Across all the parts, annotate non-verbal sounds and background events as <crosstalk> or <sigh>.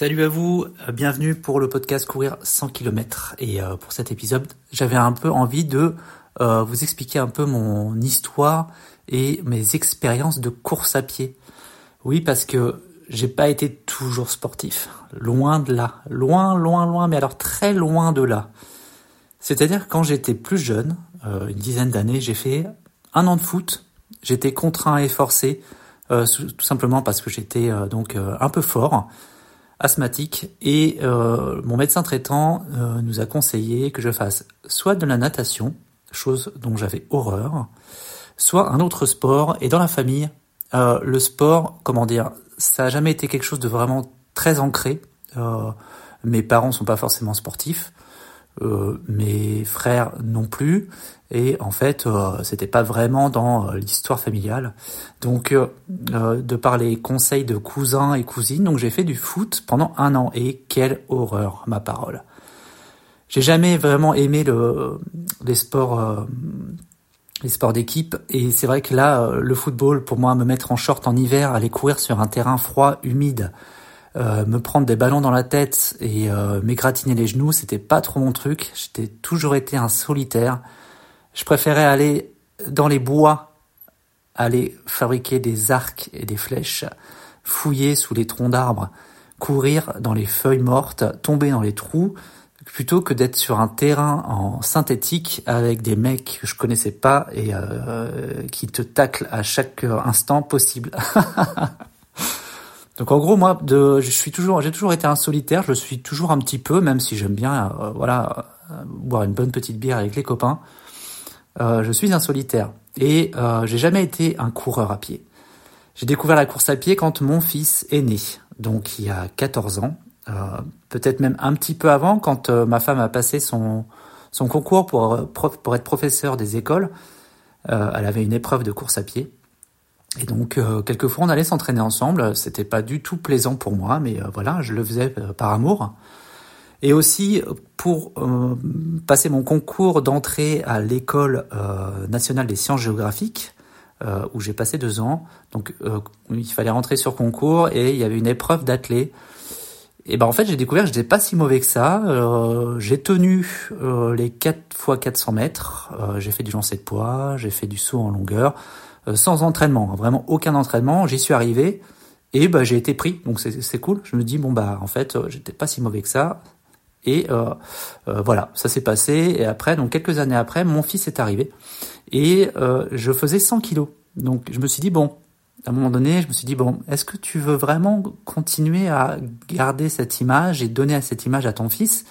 Salut à vous, euh, bienvenue pour le podcast Courir 100 km. Et euh, pour cet épisode, j'avais un peu envie de euh, vous expliquer un peu mon histoire et mes expériences de course à pied. Oui, parce que j'ai pas été toujours sportif, loin de là, loin, loin, loin, mais alors très loin de là. C'est-à-dire quand j'étais plus jeune, une dizaine d'années, j'ai fait un an de foot. J'étais contraint et forcé, tout simplement parce que j'étais donc un peu fort asthmatique et euh, mon médecin traitant euh, nous a conseillé que je fasse soit de la natation, chose dont j'avais horreur, soit un autre sport. Et dans la famille, euh, le sport, comment dire, ça a jamais été quelque chose de vraiment très ancré. mes parents sont pas forcément sportifs. Euh, mes frères non plus. Et en fait euh, c'était pas vraiment dans euh, l'histoire familiale. Donc de par les conseils de cousins et cousines donc j'ai fait du foot pendant un an. Et quelle horreur ma parole. J'ai jamais vraiment aimé le les sports les sports d'équipe. Et c'est vrai que là le football pour moi me mettre en short en hiver aller courir sur un terrain froid humide euh, me prendre des ballons dans la tête et euh, m'égratiner les genoux, c'était pas trop mon truc. J'étais toujours été un solitaire. Je préférais aller dans les bois, aller fabriquer des arcs et des flèches, fouiller sous les troncs d'arbres, courir dans les feuilles mortes, tomber dans les trous, plutôt que d'être sur un terrain en synthétique avec des mecs que je connaissais pas et euh, qui te taclent à chaque instant possible. <laughs> Donc en gros, moi, de, je suis toujours, j'ai toujours été un solitaire. Je suis toujours un petit peu, même si j'aime bien, euh, voilà, euh, boire une bonne petite bière avec les copains. Euh, je suis un solitaire et euh, j'ai jamais été un coureur à pied. J'ai découvert la course à pied quand mon fils est né, donc il y a 14 ans, peut-être même un petit peu avant, quand ma femme a passé son son concours pour pour être professeur des écoles. elle avait une épreuve de course à pied. Et donc, euh, quelquefois, on allait s'entraîner ensemble. C'était pas du tout plaisant pour moi, mais euh, voilà, je le faisais euh, par amour. Et aussi pour passer mon concours d'entrée à l'école nationale des sciences géographiques, où j'ai passé deux ans. Donc, il fallait rentrer sur concours et il y avait une épreuve d'athlée. Et ben en fait, j'ai découvert que j'étais pas si mauvais que ça. j'ai tenu les 4 fois 400 mètres. j'ai fait du lancer de poids, j'ai fait du saut en longueur. Euh, sans entraînement, hein, vraiment aucun entraînement. J'y suis arrivé et bah, j'ai été pris, donc c'est cool. Je me dis bon bah en fait euh, j'étais pas si mauvais que ça. Et euh, voilà, ça s'est passé. Et après, donc quelques années après, mon fils est arrivé et je faisais 100 kilos. Donc je me suis dit bon, à un moment donné, je me suis dit bon, est-ce que tu veux vraiment continuer à garder cette image et donner à cette image à ton fils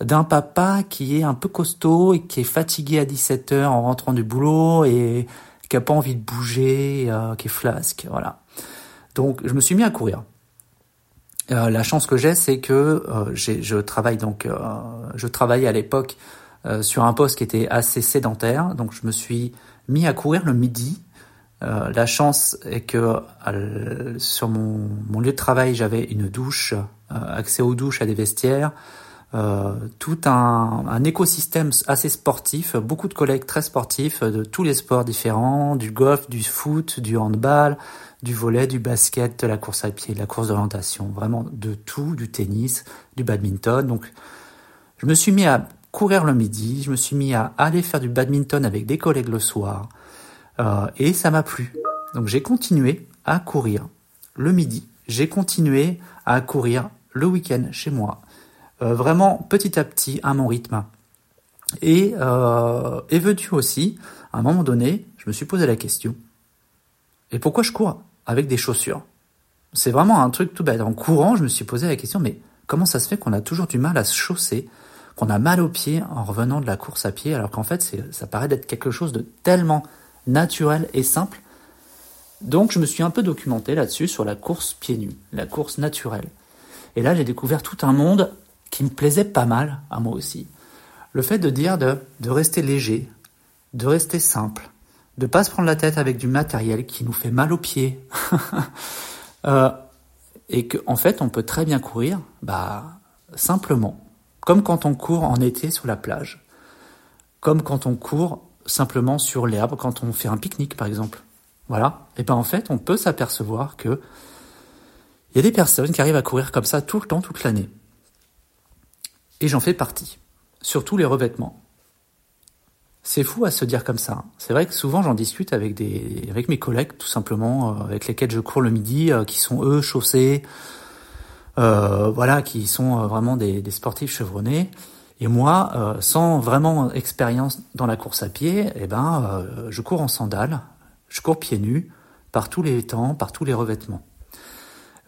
d'un papa qui est un peu costaud et qui est fatigué à 17 heures en rentrant du boulot et qui a pas envie de bouger, euh, qui est flasque, voilà. Donc je me suis mis à courir. Euh, la chance que j'ai, c'est que euh, je travaille donc, euh, je travaillais à l'époque euh, sur un poste qui était assez sédentaire, donc je me suis mis à courir le midi. la chance est que sur mon, mon, lieu de travail, j'avais une douche, accès aux douches, à des vestiaires, euh, tout un, un, écosystème assez sportif, beaucoup de collègues très sportifs de tous les sports différents, du golf, du foot, du handball, du volet, du basket, de la course à pied, de la course d'orientation, vraiment de tout, du tennis, du badminton. Donc je me suis mis à courir le midi, je me suis mis à aller faire du badminton avec des collègues le soir, euh, et ça m'a plu. Donc j'ai continué à courir le midi, j'ai continué à courir le week-end chez moi, euh, vraiment petit à petit à mon rythme. Et euh, est venu aussi, à un moment donné, je me suis posé la question, et pourquoi je cours avec des chaussures? C'est vraiment un truc tout bête. En courant, je me suis posé la question, mais comment ça se fait qu'on a toujours du mal à se chausser, qu'on a mal aux pieds en revenant de la course à pied, alors qu'en fait, ça paraît d'être quelque chose de tellement naturel et simple? Donc, je me suis un peu documenté là-dessus sur la course pieds nus, la course naturelle. Et là, j'ai découvert tout un monde qui me plaisait pas mal à moi aussi. Le fait de dire de, de rester léger, de rester simple, de pas se prendre la tête avec du matériel qui nous fait mal aux pieds. <laughs> euh, et qu'en en fait, on peut très bien courir, bah, simplement. Comme quand on court en été sur la plage. Comme quand on court simplement sur l'herbe, quand on fait un pique-nique, par exemple. Voilà. Et ben, en fait, on peut s'apercevoir que Il y a des personnes qui arrivent à courir comme ça tout le temps, toute l'année. Et j'en fais partie. Surtout les revêtements. C'est fou à se dire comme ça. C'est vrai que souvent j'en discute avec des, avec mes collègues tout simplement, euh, avec lesquels je cours le midi, euh, qui sont eux chaussés, euh, voilà, qui sont vraiment des, des, sportifs chevronnés. Et moi, sans vraiment expérience dans la course à pied, eh ben, je cours en sandales, je cours pieds nus, par tous les temps, par tous les revêtements.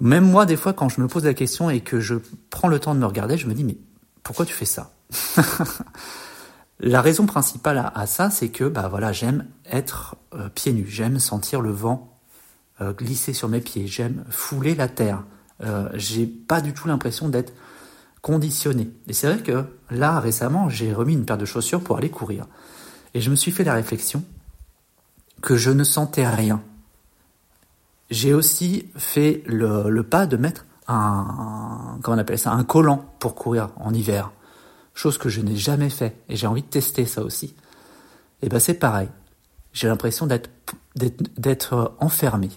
Même moi, des fois, quand je me pose la question et que je prends le temps de me regarder, je me dis mais pourquoi tu fais ça <laughs> La raison principale à, ça, c'est que bah voilà, j'aime être euh, pieds nus, j'aime sentir le vent euh, glisser sur mes pieds, j'aime fouler la terre. Euh, j'ai pas du tout l'impression d'être conditionné. Et c'est vrai que là, récemment, j'ai remis une paire de chaussures pour aller courir. Et je me suis fait la réflexion que je ne sentais rien. J'ai aussi fait le, le, pas de mettre un, comment on appelle ça, un collant pour courir en hiver chose que je n'ai jamais fait, et j'ai envie de tester ça aussi, et eh ben c'est pareil. J'ai l'impression d'être d'être euh, enfermé.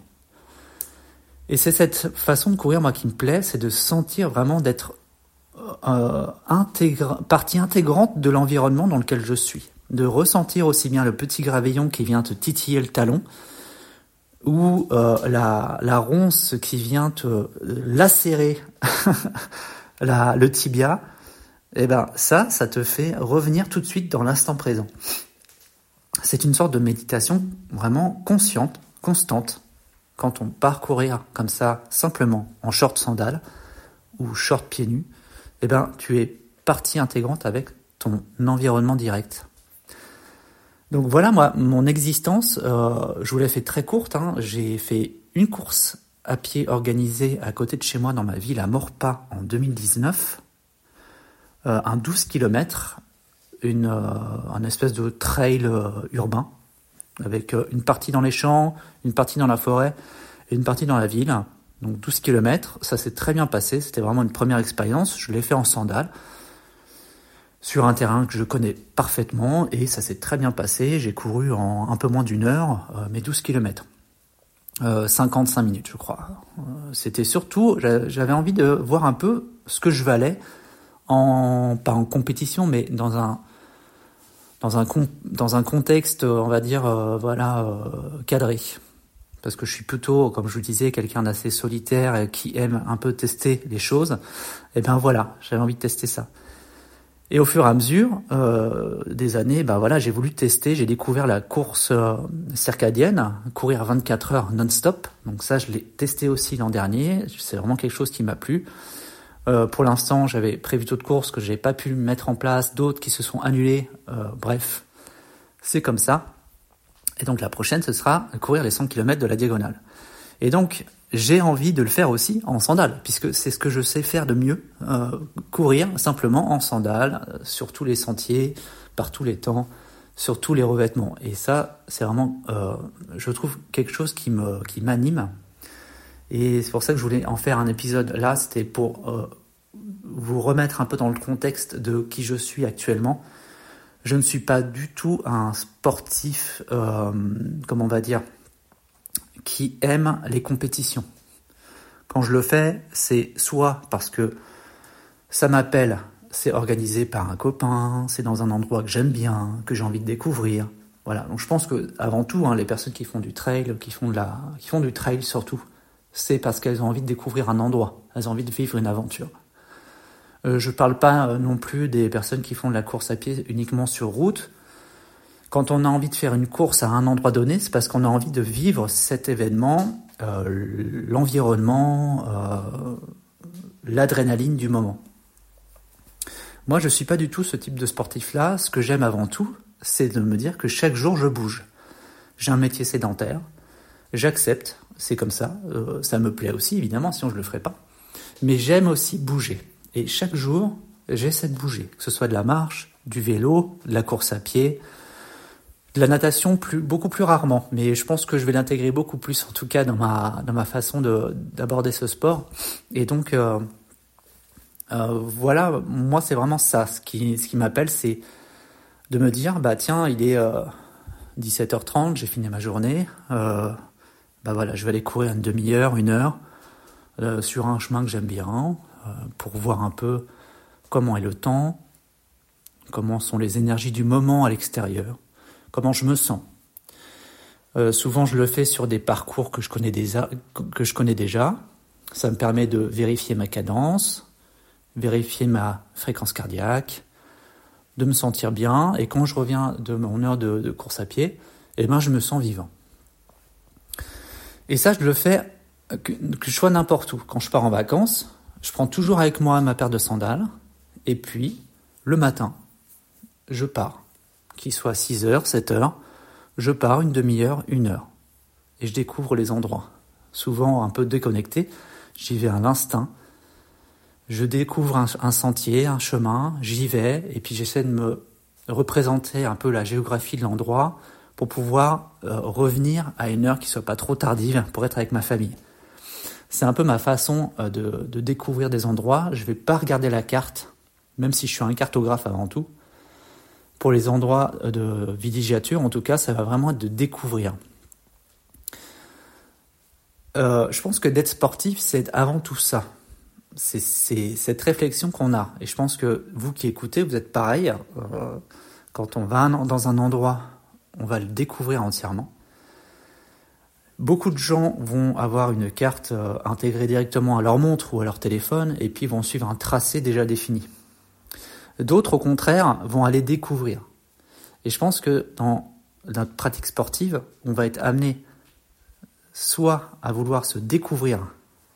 Et c'est cette façon de courir moi qui me plaît, c'est de sentir vraiment d'être euh, partie intégrante de l'environnement dans lequel je suis, de ressentir aussi bien le petit gravillon qui vient te titiller le talon, ou euh, la, ronce qui vient te lacérer <laughs> la, le tibia, eh ben ça, ça te fait revenir tout de suite dans l'instant présent. C'est une sorte de méditation vraiment consciente, constante, quand on part courir comme ça, simplement en short sandales ou short pieds nus, eh ben tu es partie intégrante avec ton environnement direct. Donc voilà, moi, mon existence, euh, je vous l'ai fait très courte. Hein. J'ai fait une course à pied organisée à côté de chez moi dans ma ville à Morpa en 2019. Euh, un 12 km, une, euh, espèce de trail urbain, avec une partie dans les champs, une partie dans la forêt une partie dans la ville. Donc 12 km, ça s'est très bien passé, c'était vraiment une première expérience, je l'ai fait en sandales sur un terrain que je connais parfaitement et ça s'est très bien passé. J'ai couru en un peu moins d'une heure mes 12 km. Euh, 55 minutes je crois. C'était surtout, j'avais envie de voir un peu ce que je valais en, pas en compétition, mais dans un, dans un, dans un contexte, on va dire, euh, voilà, euh, cadré. Parce que je suis plutôt, comme je vous disais, quelqu'un d'assez solitaire qui aime un peu tester les choses. Et ben voilà, j'avais envie de tester ça. Et au fur et à mesure euh, des années, ben voilà, j'ai voulu tester, j'ai découvert la course euh, circadienne, courir 24 heures non-stop. Donc ça, je l'ai testé aussi l'an dernier. C'est vraiment quelque chose qui m'a plu. Euh, pour l'instant, j'avais prévu d'autres courses que j'ai pas pu mettre en place, d'autres qui se sont annulées. Bref, c'est comme ça. Et donc la prochaine, ce sera courir les 100 km de la diagonale. Et donc, j'ai envie de le faire aussi en sandales, puisque c'est ce que je sais faire de mieux. Euh, courir simplement en sandales, euh, sur tous les sentiers, par tous les temps, sur tous les revêtements. Et ça, c'est vraiment, euh, je trouve, quelque chose qui me, qui m'anime et c'est pour ça que je voulais en faire un épisode là, c'était pour vous remettre un peu dans le contexte de qui je suis actuellement. Je ne suis pas du tout un sportif, comment on va dire, qui aime les compétitions. Quand je le fais, c'est soit parce que ça m'appelle, c'est organisé par un copain, c'est dans un endroit que j'aime bien, que j'ai envie de découvrir. Voilà. Donc je pense que avant tout, hein, les personnes qui font du trail, qui font de la, qui font du trail surtout, c'est parce qu'elles ont envie de découvrir un endroit, elles ont envie de vivre une aventure. Euh, je ne parle pas euh, non plus des personnes qui font de la course à pied uniquement sur route. Quand on a envie de faire une course à un endroit donné, c'est parce qu'on a envie de vivre cet événement, euh, l'environnement, l'adrénaline du moment. Moi, je ne suis pas du tout ce type de sportif-là. Ce que j'aime avant tout, c'est de me dire que chaque jour, je bouge. J'ai un métier sédentaire. J'accepte c'est comme ça. Euh, ça me plaît aussi, évidemment, sinon je le ferais pas. Mais j'aime aussi bouger. Et chaque jour, j'essaie de bouger, que ce soit de la marche, du vélo, de la course à pied, de la natation plus, beaucoup plus rarement. Mais je pense que je vais l'intégrer beaucoup plus, en tout cas, dans ma, dans ma façon d'aborder ce sport. Et donc, euh, euh, voilà, moi, c'est vraiment ça. Ce qui, ce qui m'appelle, c'est de me dire, bah tiens, il est 17h30, j'ai fini ma journée bah voilà, je vais aller courir une demi-heure, une heure. euh, sur un chemin que j'aime bien, euh, pour voir un peu comment est le temps, comment sont les énergies du moment à l'extérieur, comment je me sens. Euh, souvent, je le fais sur des parcours que je connais déjà. Ça me permet de vérifier ma cadence, vérifier ma fréquence cardiaque, de me sentir bien. Et quand je reviens de mon heure de, course à pied, eh ben, je me sens vivant. Et ça, je le fais que, je sois n'importe où. Quand je pars en vacances, je prends toujours avec moi ma paire de sandales. Et puis, le matin, je pars. Qu'il soit 6 heures, 7 heures, je pars une demi-heure, une heure. Et je découvre les endroits. Souvent un peu déconnecté, j'y vais à l'instinct. Je découvre un, sentier, un chemin, j'y vais, et puis j'essaie de me représenter un peu la géographie de l'endroit pour pouvoir euh, revenir à une heure qui soit pas trop tardive pour être avec ma famille. C'est un peu ma façon euh, de, découvrir des endroits. Je vais pas regarder la carte, même si je suis un cartographe avant tout pour les endroits de villégiature, en tout cas, ça va vraiment être de découvrir. Euh, je pense que d'être sportif, c'est avant tout ça. C'est cette réflexion qu'on a. Et je pense que vous qui écoutez, vous êtes pareil. Euh, quand on va dans un endroit, on va le découvrir entièrement. Beaucoup de gens vont avoir une carte euh, intégrée directement à leur montre ou à leur téléphone et puis vont suivre un tracé déjà défini. D'autres, au contraire, vont aller découvrir. Et je pense que dans notre pratique sportive, on va être amené soit à vouloir se découvrir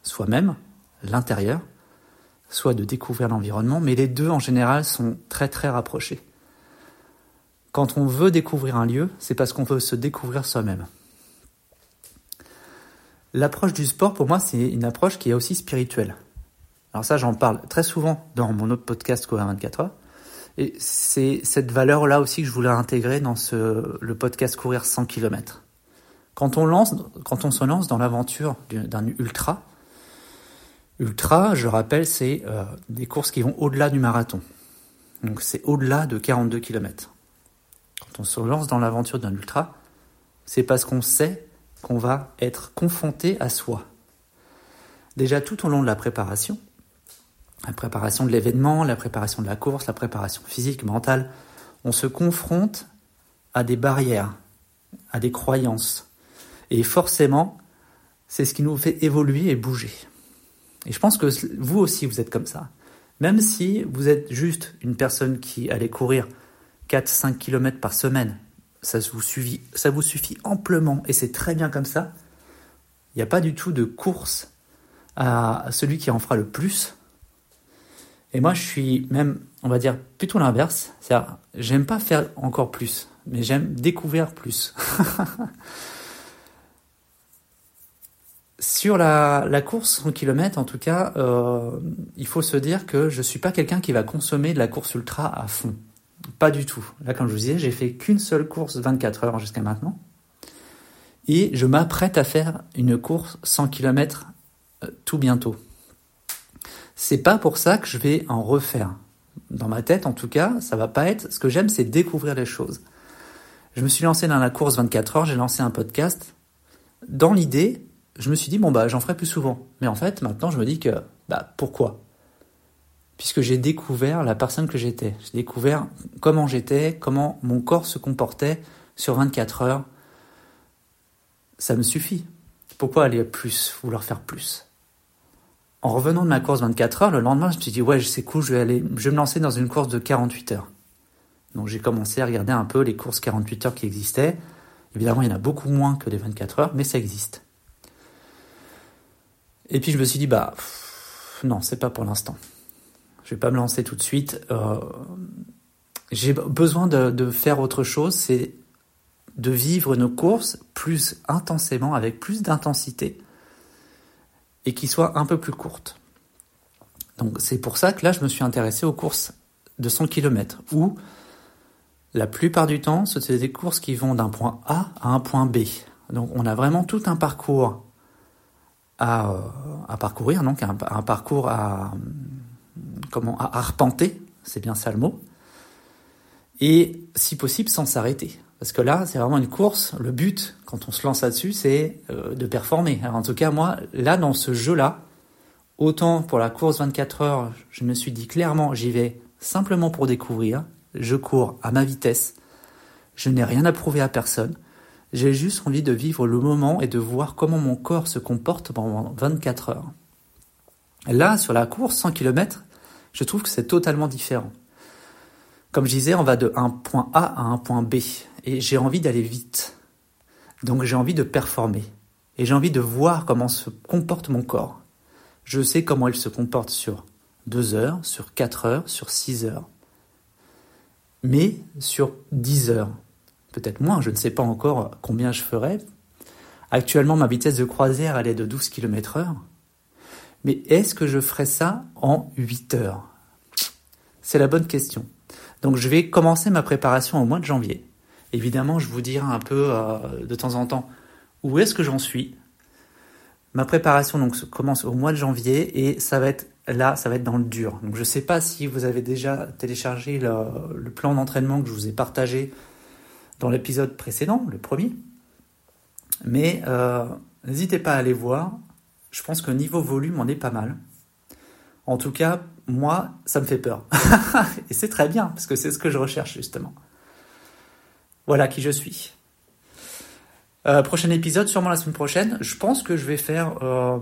soi-même, l'intérieur, soit de découvrir l'environnement, mais les deux en général sont très très rapprochés. Quand on veut découvrir un lieu, c'est parce qu'on veut se découvrir soi-même. L'approche du sport, pour moi, c'est une approche qui est aussi spirituelle. Alors ça, j'en parle très souvent dans mon autre podcast Courir 24 heures. Et c'est cette valeur-là aussi que je voulais intégrer dans le podcast Courir 100 km. Quand on, lance, quand on se lance dans l'aventure d'un ultra, ultra, je rappelle, c'est euh, des courses qui vont au-delà du marathon. Donc c'est au-delà de 42 km. Quand on se lance dans l'aventure d'un ultra, c'est parce qu'on sait qu'on va être confronté à soi. Déjà tout au long de la préparation, la préparation de l'événement, la préparation de la course, la préparation physique, mentale, on se confronte à des barrières, à des croyances. Et forcément, c'est ce qui nous fait évoluer et bouger. Et je pense que vous aussi, vous êtes comme ça. Même si vous êtes juste une personne qui allait courir 4-5 km par semaine, ça vous, suffit, ça vous suffit amplement et c'est très bien comme ça. Il n'y a pas du tout de course à celui qui en fera le plus. Et moi, je suis même, on va dire, plutôt l'inverse. C'est-à-dire, j'aime pas faire encore plus, mais j'aime découvrir plus. <laughs> Sur la, course 100 km, en tout cas, euh, il faut se dire que je suis pas quelqu'un qui va consommer de la course ultra à fond. Pas du tout. Là, comme je vous disais, j'ai fait qu'une seule course 24 heures jusqu'à maintenant. Et je m'apprête à faire une course 100 km euh, tout bientôt. C'est pas pour ça que je vais en refaire. Dans ma tête, en tout cas, ça va pas être. Ce que j'aime, c'est découvrir les choses. Je me suis lancé dans la course 24 heures, j'ai lancé un podcast. Dans l'idée, je me suis dit, bon, bah, j'en ferai plus souvent. Mais en fait, maintenant, je me dis que, bah, pourquoi? Puisque j'ai découvert la personne que j'étais. J'ai découvert comment j'étais, comment mon corps se comportait sur 24 heures. Ça me suffit. Pourquoi aller plus, vouloir faire plus? En revenant de ma course 24 heures, le lendemain, je me suis dit, ouais, c'est cool, je vais je me lancer dans une course de 48 heures. Donc j'ai commencé à regarder un peu les courses 48 heures qui existaient. Évidemment, il y en a beaucoup moins que les 24 heures, mais ça existe. Et puis je me suis dit, bah, non, c'est pas pour l'instant. Je vais pas me lancer tout de suite. Euh, j'ai besoin de, faire autre chose, c'est de vivre nos courses plus intensément, avec plus d'intensité, et qui soit un peu plus courte. Donc c'est pour ça que là, je me suis intéressé aux courses de 100 km, où la plupart du temps, ce sont des courses qui vont d'un point A à un point B. Donc on a vraiment tout un parcours à, à parcourir, donc un, un, parcours à, comment, à arpenter, c'est bien ça le mot, et si possible sans s'arrêter. Parce que là, c'est vraiment une course. Le but, quand on se lance là-dessus, c'est euh, de performer. Alors, en tout cas, moi, là, dans ce jeu-là, Autant pour la course 24 heures, je me suis dit clairement, j'y vais simplement pour découvrir. Je cours à ma vitesse. Je n'ai rien à prouver à personne. J'ai juste envie de vivre le moment et de voir comment mon corps se comporte pendant 24 heures. Là, sur la course 100 km, je trouve que c'est totalement différent. Comme je disais, on va de un point A à un point B et j'ai envie d'aller vite. Donc j'ai envie de performer et j'ai envie de voir comment se comporte mon corps. Je sais comment il se comporte sur 2 heures, sur 4 heures, sur 6 heures. Mais sur 10 heures, peut-être moins, je ne sais pas encore combien je ferai. Actuellement, ma vitesse de croisière, est de 12 km heure. Mais est-ce que je ferai ça en 8 heures? C'est la bonne question. Donc je vais commencer ma préparation au mois de janvier. Évidemment, je vous dirai un peu euh, de temps en temps où est-ce que j'en suis. Ma préparation donc commence au mois de janvier et ça va être là, ça va être dans le dur. Donc je ne sais pas si vous avez déjà téléchargé le, plan d'entraînement que je vous ai partagé dans l'épisode précédent, le premier. Mais euh, n'hésitez pas à aller voir. Je pense que niveau volume, on est pas mal. En tout cas, moi, ça me fait peur. <laughs> Et c'est très bien, parce que c'est ce que je recherche justement. Voilà qui je suis. Euh, prochain épisode, sûrement la semaine prochaine. Je pense que je vais faire euh,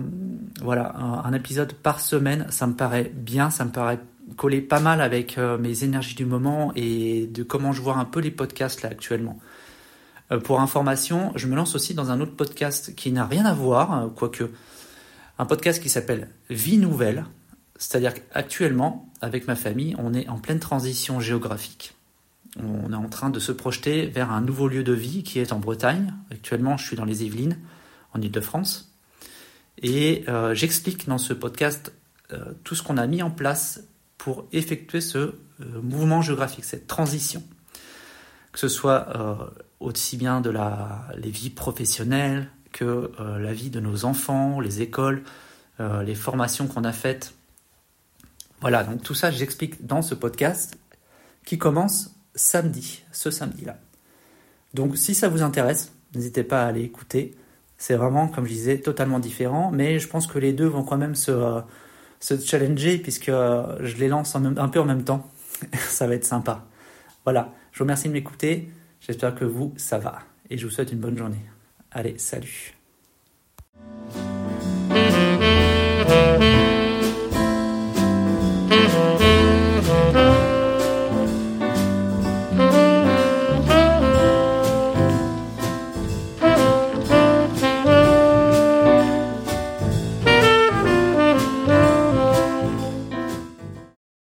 voilà, un, épisode par semaine. Ça me paraît bien, ça me paraît coller pas mal avec euh, mes énergies du moment et de comment je vois un peu les podcasts là actuellement. pour information, je me lance aussi dans un autre podcast qui n'a rien à voir, quoique un podcast qui s'appelle Vie Nouvelle. C'est-à-dire qu'actuellement, avec ma famille, on est en pleine transition géographique. On est en train de se projeter vers un nouveau lieu de vie qui est en Bretagne. Actuellement, je suis dans les Yvelines, en Ile-de-France. Et euh, j'explique dans ce podcast euh, tout ce qu'on a mis en place pour effectuer ce euh, mouvement géographique, cette transition. Que ce soit aussi bien de la, les vies professionnelles que la vie de nos enfants, les écoles, les formations qu'on a faites voilà, donc tout ça, j'explique dans ce podcast qui commence samedi, ce samedi-là. Donc si ça vous intéresse, n'hésitez pas à aller écouter. C'est vraiment, comme je disais, totalement différent, mais je pense que les deux vont quand même se, challenger puisque euh, je les lance un peu en même temps. <laughs> ça va être sympa. Voilà, je vous remercie de m'écouter. J'espère que vous, ça va. Et je vous souhaite une bonne journée. Allez, salut.